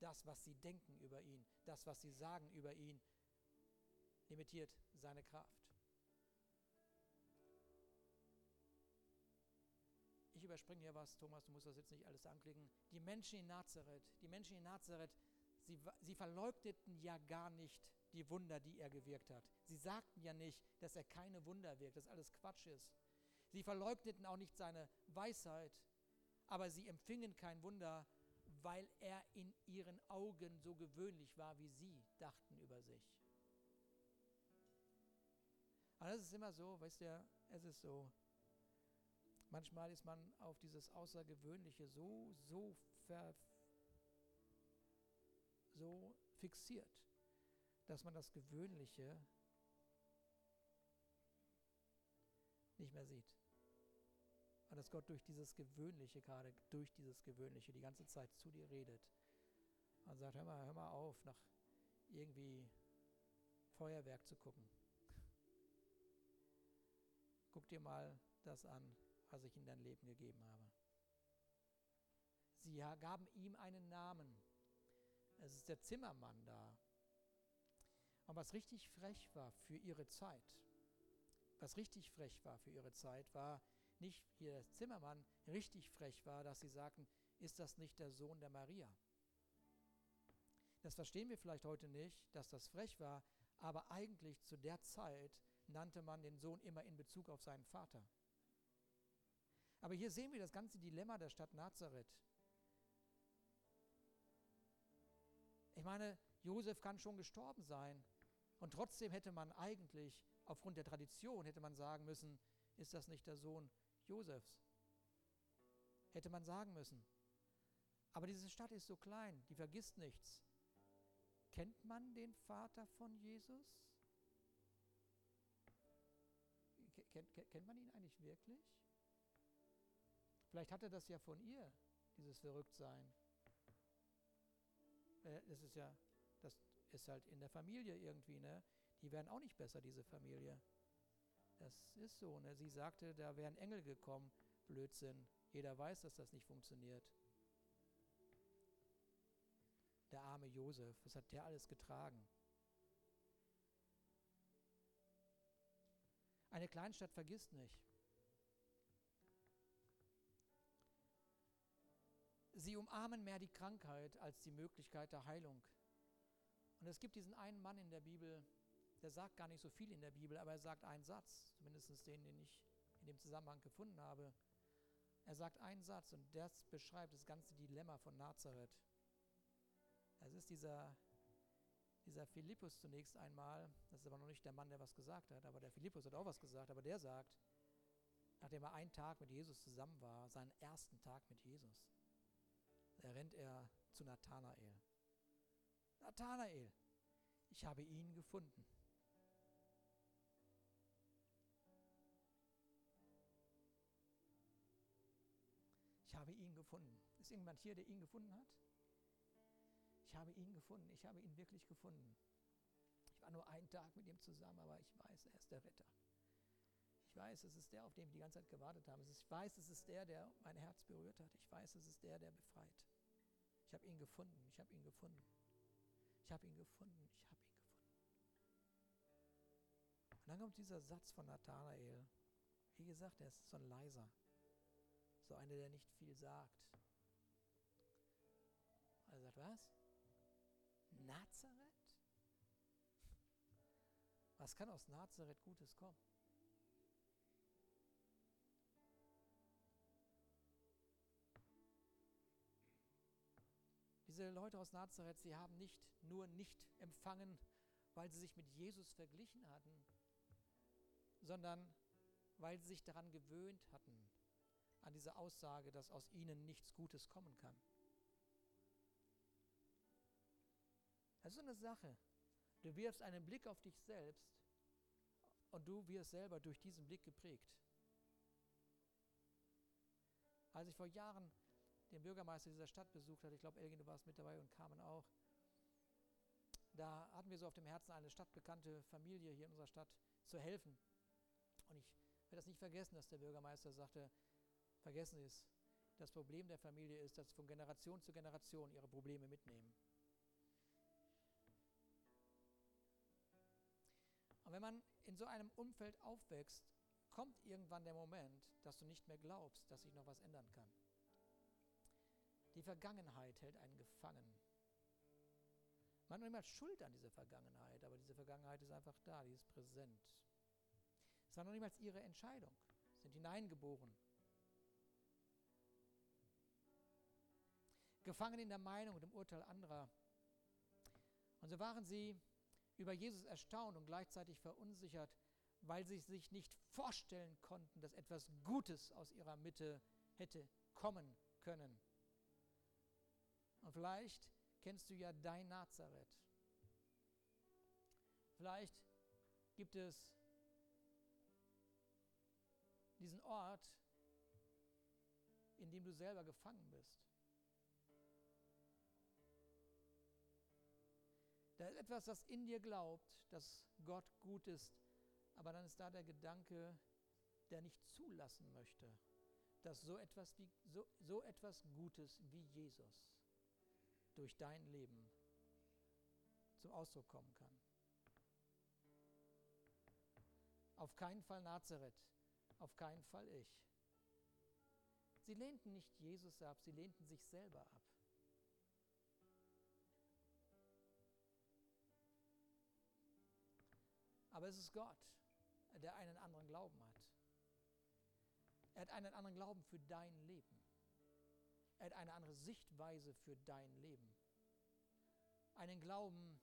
Das, was sie denken über ihn, das, was sie sagen über ihn, limitiert seine Kraft. Ich überspringe hier was, Thomas, du musst das jetzt nicht alles anklicken. Die Menschen in Nazareth, die Menschen in Nazareth, sie, sie verleugneten ja gar nicht die Wunder, die er gewirkt hat. Sie sagten ja nicht, dass er keine Wunder wirkt, dass alles Quatsch ist. Sie verleugneten auch nicht seine Weisheit, aber sie empfingen kein Wunder, weil er in ihren Augen so gewöhnlich war, wie sie dachten über sich. Aber das ist immer so, weißt du, Es ist so. Manchmal ist man auf dieses Außergewöhnliche so, so, ver, so fixiert, dass man das Gewöhnliche nicht mehr sieht. Und dass Gott durch dieses Gewöhnliche, gerade durch dieses Gewöhnliche, die ganze Zeit zu dir redet und sagt, hör mal, hör mal auf, nach irgendwie Feuerwerk zu gucken. (laughs) Guck dir mal das an, was ich in dein Leben gegeben habe. Sie gaben ihm einen Namen. Es ist der Zimmermann da. Und was richtig frech war für ihre Zeit, was richtig frech war für ihre Zeit, war nicht der Zimmermann, richtig frech war, dass sie sagten, ist das nicht der Sohn der Maria? Das verstehen wir vielleicht heute nicht, dass das frech war, aber eigentlich zu der Zeit nannte man den Sohn immer in Bezug auf seinen Vater. Aber hier sehen wir das ganze Dilemma der Stadt Nazareth. Ich meine, Josef kann schon gestorben sein und trotzdem hätte man eigentlich, aufgrund der Tradition, hätte man sagen müssen, ist das nicht der Sohn Josefs? Hätte man sagen müssen. Aber diese Stadt ist so klein, die vergisst nichts. Kennt man den Vater von Jesus? Kennt, kennt man ihn eigentlich wirklich? Vielleicht hat er das ja von ihr, dieses Verrücktsein. Äh, das ist ja, das ist halt in der Familie irgendwie, ne? Die werden auch nicht besser, diese Familie. Das ist so, ne? Sie sagte, da wären Engel gekommen. Blödsinn. Jeder weiß, dass das nicht funktioniert. Der arme Josef, was hat der alles getragen? Eine Kleinstadt vergisst nicht. Sie umarmen mehr die Krankheit als die Möglichkeit der Heilung. Und es gibt diesen einen Mann in der Bibel, der sagt gar nicht so viel in der Bibel, aber er sagt einen Satz, zumindest den, den ich in dem Zusammenhang gefunden habe. Er sagt einen Satz und das beschreibt das ganze Dilemma von Nazareth. Es ist dieser, dieser Philippus zunächst einmal, das ist aber noch nicht der Mann, der was gesagt hat, aber der Philippus hat auch was gesagt, aber der sagt, nachdem er einen Tag mit Jesus zusammen war, seinen ersten Tag mit Jesus, da rennt er zu Nathanael. Nathanael, ich habe ihn gefunden. Ich habe ihn gefunden. Ist irgendjemand hier, der ihn gefunden hat? Ich habe ihn gefunden. Ich habe ihn wirklich gefunden. Ich war nur einen Tag mit ihm zusammen, aber ich weiß, er ist der Retter. Ich weiß, es ist der, auf den wir die ganze Zeit gewartet haben. Ich weiß, es ist der, der mein Herz berührt hat. Ich weiß, es ist der, der befreit. Ich habe ihn gefunden. Ich habe ihn gefunden. Ich habe ihn gefunden. Ich habe ihn gefunden. Und dann kommt dieser Satz von Nathanael. Wie gesagt, er ist so ein leiser. So einer, der nicht viel sagt. Er sagt, was? Nazareth? Was kann aus Nazareth Gutes kommen? Diese Leute aus Nazareth, sie haben nicht nur nicht empfangen, weil sie sich mit Jesus verglichen hatten, sondern weil sie sich daran gewöhnt hatten, an diese Aussage, dass aus ihnen nichts Gutes kommen kann. Das ist so eine Sache. Du wirfst einen Blick auf dich selbst und du wirst selber durch diesen Blick geprägt. Als ich vor Jahren den Bürgermeister dieser Stadt besucht hatte, ich glaube, Elgin, du warst mit dabei und Carmen auch, da hatten wir so auf dem Herzen, eine stadtbekannte Familie hier in unserer Stadt zu helfen. Und ich werde das nicht vergessen, dass der Bürgermeister sagte, vergessen es, das Problem der Familie ist, dass sie von Generation zu Generation ihre Probleme mitnehmen. Und wenn man in so einem Umfeld aufwächst, kommt irgendwann der Moment, dass du nicht mehr glaubst, dass sich noch was ändern kann. Die Vergangenheit hält einen gefangen. Man hat Schuld an dieser Vergangenheit, aber diese Vergangenheit ist einfach da, die ist präsent. Es war noch niemals ihre Entscheidung, sind hineingeboren. Gefangen in der Meinung und im Urteil anderer. Und so waren sie über Jesus erstaunt und gleichzeitig verunsichert, weil sie sich nicht vorstellen konnten, dass etwas Gutes aus ihrer Mitte hätte kommen können. Und vielleicht kennst du ja dein Nazareth. Vielleicht gibt es diesen Ort, in dem du selber gefangen bist. Da ist etwas, das in dir glaubt, dass Gott gut ist, aber dann ist da der Gedanke, der nicht zulassen möchte, dass so etwas, wie, so, so etwas Gutes wie Jesus durch dein Leben zum Ausdruck kommen kann. Auf keinen Fall Nazareth, auf keinen Fall ich. Sie lehnten nicht Jesus ab, sie lehnten sich selber ab. Aber es ist Gott, der einen anderen Glauben hat. Er hat einen anderen Glauben für dein Leben. Er hat eine andere Sichtweise für dein Leben. Einen Glauben,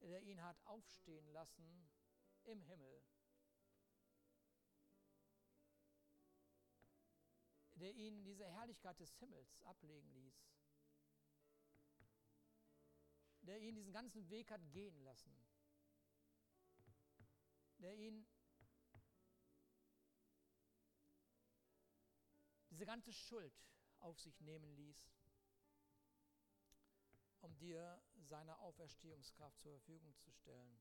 der ihn hat aufstehen lassen im Himmel. Der ihn diese Herrlichkeit des Himmels ablegen ließ. Der ihn diesen ganzen Weg hat gehen lassen. Der ihn diese ganze Schuld auf sich nehmen ließ, um dir seine Auferstehungskraft zur Verfügung zu stellen.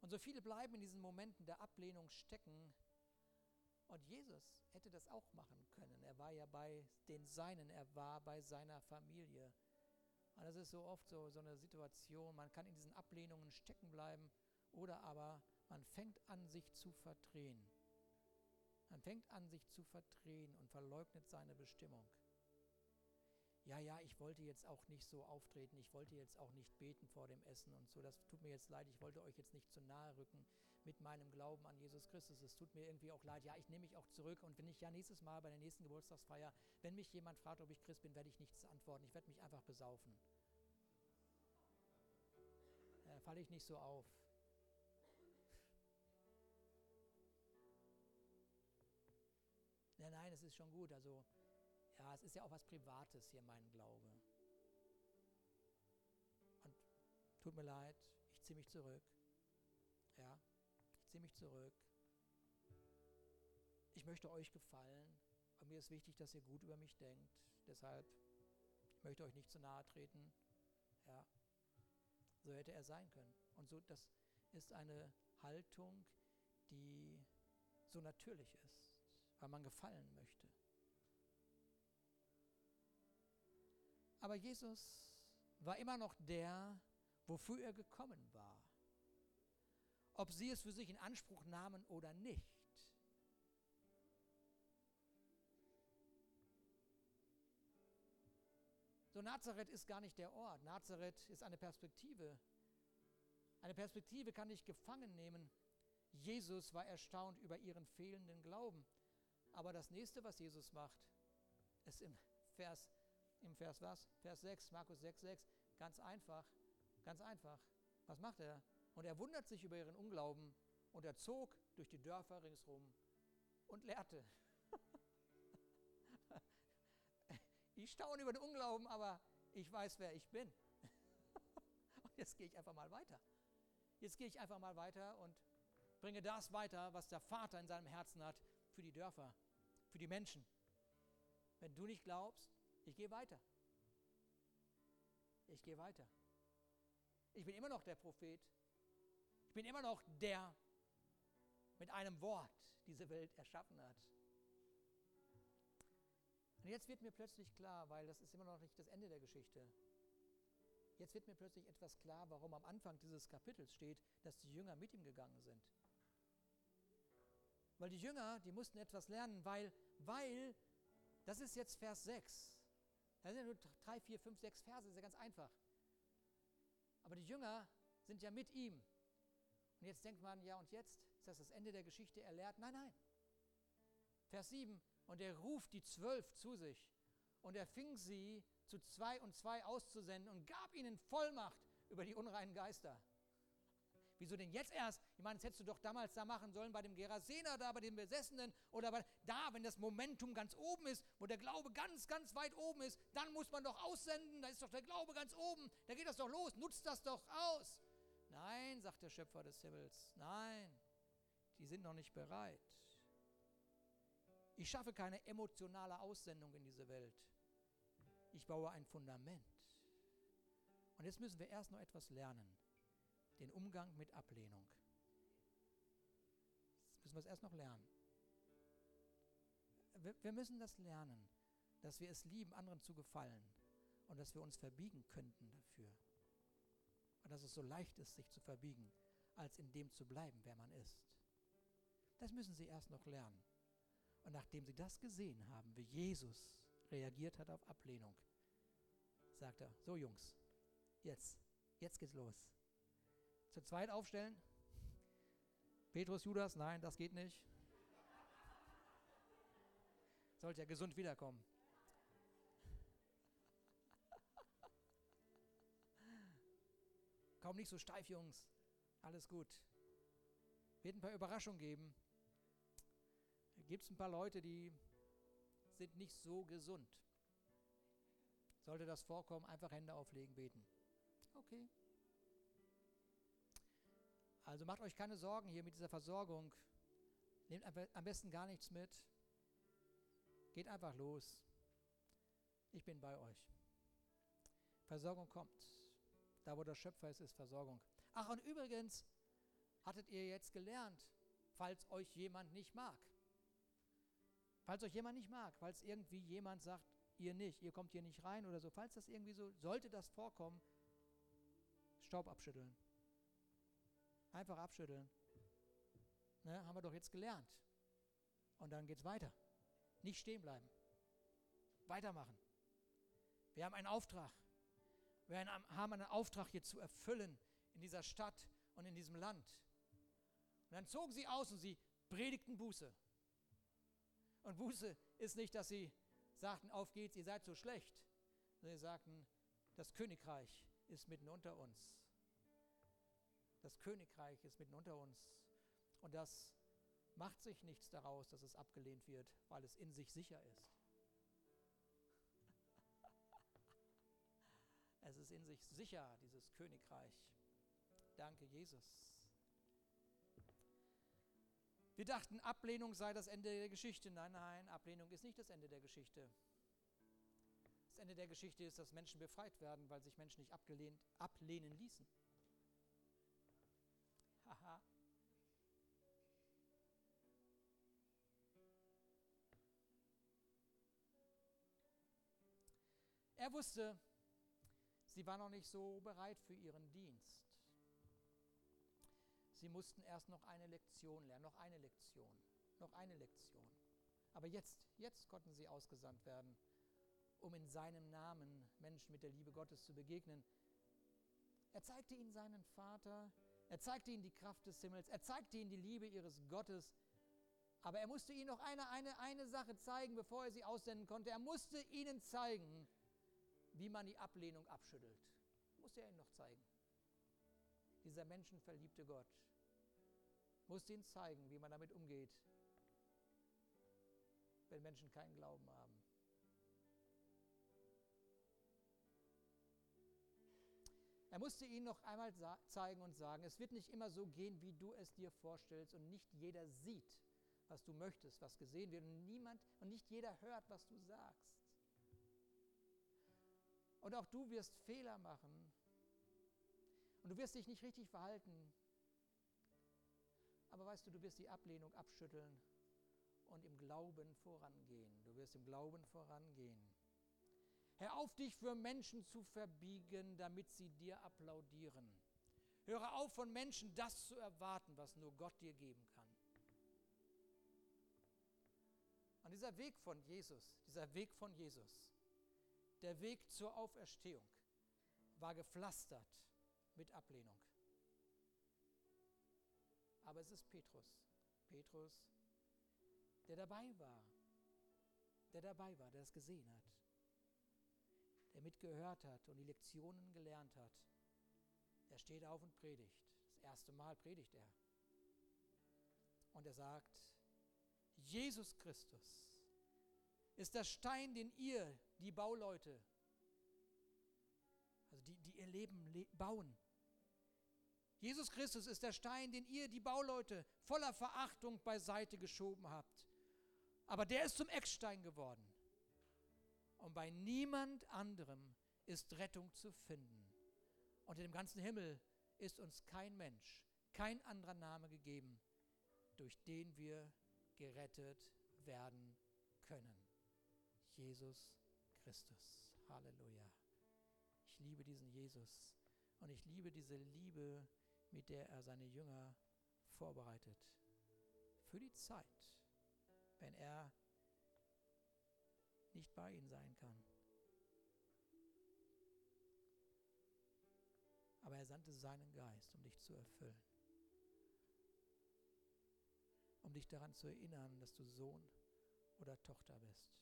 Und so viele bleiben in diesen Momenten der Ablehnung stecken. Und Jesus hätte das auch machen können. Er war ja bei den Seinen, er war bei seiner Familie. Und das ist so oft so, so eine Situation, man kann in diesen Ablehnungen stecken bleiben oder aber man fängt an, sich zu verdrehen. Man fängt an, sich zu verdrehen und verleugnet seine Bestimmung. Ja, ja, ich wollte jetzt auch nicht so auftreten, ich wollte jetzt auch nicht beten vor dem Essen und so, das tut mir jetzt leid, ich wollte euch jetzt nicht zu nahe rücken mit meinem Glauben an Jesus Christus. Es tut mir irgendwie auch leid, ja, ich nehme mich auch zurück und wenn ich ja nächstes Mal bei der nächsten Geburtstagsfeier, wenn mich jemand fragt, ob ich Christ bin, werde ich nichts antworten, ich werde mich einfach besaufen. Da falle ich nicht so auf. Ist schon gut. Also, ja, es ist ja auch was Privates hier, mein Glaube. Und tut mir leid, ich ziehe mich zurück. Ja, ich ziehe mich zurück. Ich möchte euch gefallen, aber mir ist wichtig, dass ihr gut über mich denkt. Deshalb, ich möchte euch nicht zu nahe treten. Ja, so hätte er sein können. Und so, das ist eine Haltung, die so natürlich ist weil man gefallen möchte. Aber Jesus war immer noch der, wofür er gekommen war. Ob sie es für sich in Anspruch nahmen oder nicht. So, Nazareth ist gar nicht der Ort. Nazareth ist eine Perspektive. Eine Perspektive kann dich gefangen nehmen. Jesus war erstaunt über ihren fehlenden Glauben. Aber das nächste, was Jesus macht, ist im Vers, im Vers was? Vers 6, Markus 6, 6, ganz einfach, ganz einfach. Was macht er? Und er wundert sich über ihren Unglauben und er zog durch die Dörfer ringsrum und lehrte. (laughs) ich staune über den Unglauben, aber ich weiß, wer ich bin. (laughs) und jetzt gehe ich einfach mal weiter. Jetzt gehe ich einfach mal weiter und bringe das weiter, was der Vater in seinem Herzen hat für die Dörfer, für die Menschen. Wenn du nicht glaubst, ich gehe weiter. Ich gehe weiter. Ich bin immer noch der Prophet. Ich bin immer noch der mit einem Wort diese Welt erschaffen hat. Und jetzt wird mir plötzlich klar, weil das ist immer noch nicht das Ende der Geschichte. Jetzt wird mir plötzlich etwas klar, warum am Anfang dieses Kapitels steht, dass die Jünger mit ihm gegangen sind. Weil die Jünger, die mussten etwas lernen, weil, weil, das ist jetzt Vers 6. Da sind ja nur drei, vier, fünf, sechs Verse, das ist ja ganz einfach. Aber die Jünger sind ja mit ihm. Und jetzt denkt man, ja und jetzt? Ist das das Ende der Geschichte? Er lehrt? Nein, nein. Vers 7. Und er ruft die Zwölf zu sich. Und er fing sie zu zwei und zwei auszusenden und gab ihnen Vollmacht über die unreinen Geister. Wieso denn jetzt erst? Ich meine, das hättest du doch damals da machen sollen bei dem Gerasener, da bei dem Besessenen oder bei, da, wenn das Momentum ganz oben ist, wo der Glaube ganz, ganz weit oben ist, dann muss man doch aussenden, da ist doch der Glaube ganz oben, da geht das doch los, nutzt das doch aus. Nein, sagt der Schöpfer des Himmels, nein, die sind noch nicht bereit. Ich schaffe keine emotionale Aussendung in diese Welt. Ich baue ein Fundament. Und jetzt müssen wir erst noch etwas lernen. Den Umgang mit Ablehnung. Das müssen wir es erst noch lernen. Wir, wir müssen das lernen, dass wir es lieben, anderen zu gefallen und dass wir uns verbiegen könnten dafür. Und dass es so leicht ist, sich zu verbiegen, als in dem zu bleiben, wer man ist. Das müssen sie erst noch lernen. Und nachdem sie das gesehen haben, wie Jesus reagiert hat auf Ablehnung, sagt er, so Jungs, jetzt, jetzt geht's los. Zu zweit aufstellen? Petrus, Judas, nein, das geht nicht. Sollte ja gesund wiederkommen. Kaum nicht so steif, Jungs. Alles gut. Wird ein paar Überraschungen geben. Gibt es ein paar Leute, die sind nicht so gesund. Sollte das vorkommen, einfach Hände auflegen, beten. Okay. Also macht euch keine Sorgen hier mit dieser Versorgung. Nehmt am besten gar nichts mit. Geht einfach los. Ich bin bei euch. Versorgung kommt. Da, wo der Schöpfer ist, ist Versorgung. Ach, und übrigens hattet ihr jetzt gelernt, falls euch jemand nicht mag. Falls euch jemand nicht mag, falls irgendwie jemand sagt, ihr nicht, ihr kommt hier nicht rein oder so, falls das irgendwie so, sollte das vorkommen, Staub abschütteln. Einfach abschütteln. Ne, haben wir doch jetzt gelernt. Und dann geht es weiter. Nicht stehen bleiben. Weitermachen. Wir haben einen Auftrag. Wir haben einen Auftrag hier zu erfüllen in dieser Stadt und in diesem Land. Und dann zogen sie aus und sie predigten Buße. Und Buße ist nicht, dass sie sagten, auf geht's, ihr seid so schlecht. Sie sagten, das Königreich ist mitten unter uns. Das Königreich ist mitten unter uns. Und das macht sich nichts daraus, dass es abgelehnt wird, weil es in sich sicher ist. (laughs) Es ist in sich sicher, dieses Königreich. Danke, Jesus. Wir dachten, Ablehnung sei das Ende der Geschichte. Nein, nein, Ablehnung ist nicht das Ende der Geschichte. Das Ende der Geschichte ist, dass Menschen befreit werden, weil sich Menschen nicht abgelehnt, ablehnen ließen. Er wusste, sie war noch nicht so bereit für ihren Dienst. Sie mussten erst noch eine Lektion lernen, noch eine Lektion, noch eine Lektion. Aber jetzt, jetzt konnten sie ausgesandt werden, um in seinem Namen Menschen mit der Liebe Gottes zu begegnen. Er zeigte ihnen seinen Vater, er zeigte ihnen die Kraft des Himmels, er zeigte ihnen die Liebe ihres Gottes. Aber er musste ihnen noch eine, eine, eine Sache zeigen, bevor er sie aussenden konnte. Er musste ihnen zeigen, wie man die Ablehnung abschüttelt. Musste er ihnen noch zeigen. Dieser menschenverliebte Gott musste ihnen zeigen, wie man damit umgeht, wenn Menschen keinen Glauben haben. Er musste ihnen noch einmal zeigen und sagen, es wird nicht immer so gehen, wie du es dir vorstellst und nicht jeder sieht, was du möchtest, was gesehen wird und niemand und nicht jeder hört, was du sagst. Und auch du wirst Fehler machen und du wirst dich nicht richtig verhalten aber weißt du, du wirst die Ablehnung abschütteln und im Glauben vorangehen. Du wirst im Glauben vorangehen. Hör auf, dich für Menschen zu verbiegen, damit sie dir applaudieren. Höre auf, von Menschen das zu erwarten, was nur Gott dir geben kann. Und dieser Weg von Jesus, dieser Weg von Jesus, der Weg zur Auferstehung, war gepflastert mit Ablehnung. Aber es ist Petrus. Petrus, der dabei war. Der dabei war, der es gesehen hat. Der mitgehört hat und die Lektionen gelernt hat. Er steht auf und predigt. Das erste Mal predigt er. Und er sagt, Jesus Christus ist der Stein, den ihr, die Bauleute, also die, die ihr Leben le bauen, Jesus Christus ist der Stein, den ihr, die Bauleute, voller Verachtung beiseite geschoben habt. Aber der ist zum Eckstein geworden. Und bei niemand anderem ist Rettung zu finden. Unter dem ganzen Himmel ist uns kein Mensch, kein anderer Name gegeben, durch den wir gerettet werden können. Jesus Christus. Halleluja. Ich liebe diesen Jesus und ich liebe diese Liebe, mit der er seine Jünger vorbereitet für die Zeit, wenn er nicht bei ihnen sein kann. Aber er sandte seinen Geist, um dich zu erfüllen. Um dich daran zu erinnern, dass du Sohn oder Tochter bist.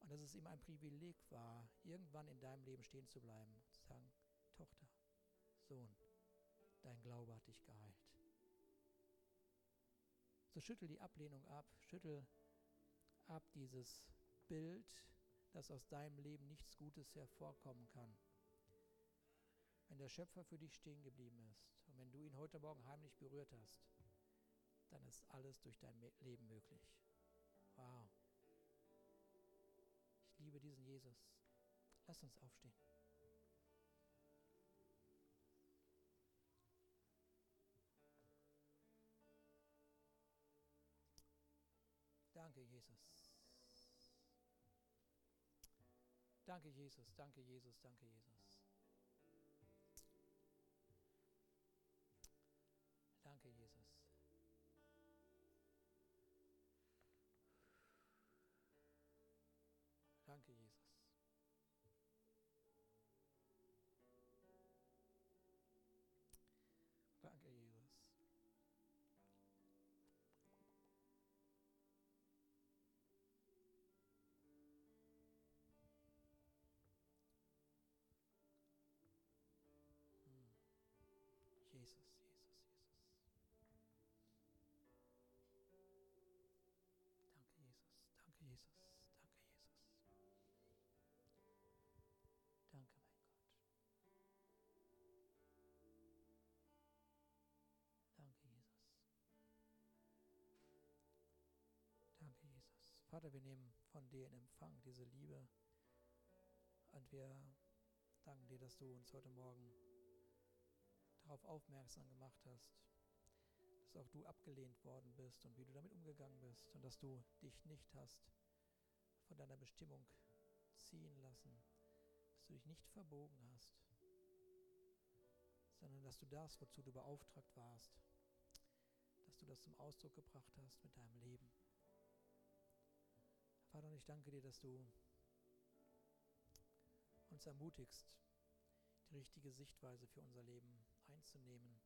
Und dass es ihm ein Privileg war, irgendwann in deinem Leben stehen zu bleiben und zu sagen, Tochter, Sohn, dein Glaube hat dich geheilt. So schüttel die Ablehnung ab, schüttel ab dieses Bild, dass aus deinem Leben nichts Gutes hervorkommen kann. Wenn der Schöpfer für dich stehen geblieben ist und wenn du ihn heute Morgen heimlich berührt hast, dann ist alles durch dein Leben möglich. Wow. Diesen Jesus. Lass uns aufstehen. Danke, Jesus. Danke, Jesus, danke, Jesus, danke, Jesus. Vater, wir nehmen von dir in Empfang diese Liebe und wir danken dir, dass du uns heute Morgen darauf aufmerksam gemacht hast, dass auch du abgelehnt worden bist und wie du damit umgegangen bist und dass du dich nicht hast von deiner Bestimmung ziehen lassen, dass du dich nicht verbogen hast, sondern dass du das, wozu du beauftragt warst, dass du das zum Ausdruck gebracht hast mit deinem Leben. Vater, ich danke dir, dass du uns ermutigst, die richtige Sichtweise für unser Leben einzunehmen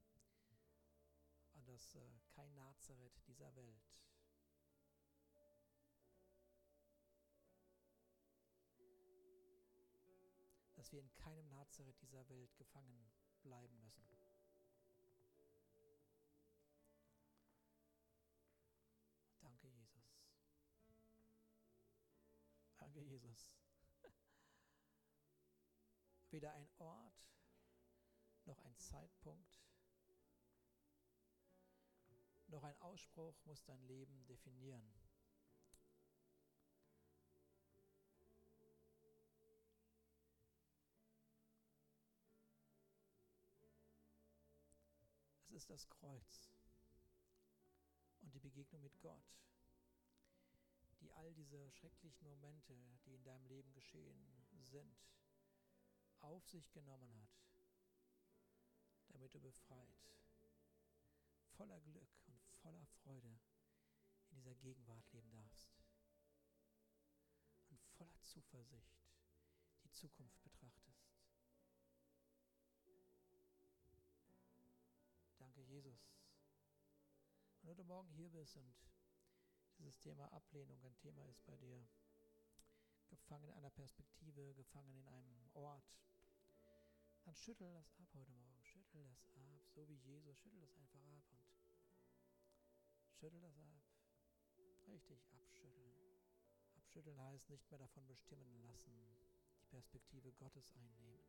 und dass äh, kein Nazareth dieser Welt dass wir in keinem Nazareth dieser Welt gefangen bleiben müssen. Jesus. Weder ein Ort noch ein Zeitpunkt noch ein Ausspruch muss dein Leben definieren. Es ist das Kreuz und die Begegnung mit Gott, die all diese schrecklichen Momente, die in deinem Leben geschehen sind, auf sich genommen hat, damit du befreit, voller Glück und voller Freude in dieser Gegenwart leben darfst und voller Zuversicht die Zukunft betrachtest. Danke, Jesus. Und du morgen hier bist und dieses Thema Ablehnung ein Thema ist bei dir, gefangen in einer Perspektive, gefangen in einem Ort, dann schüttel das ab heute Morgen. Schüttel das ab, so wie Jesus. Schüttel das einfach ab und schüttel das ab. Richtig abschütteln. Abschütteln heißt nicht mehr davon bestimmen lassen. Die Perspektive Gottes einnehmen.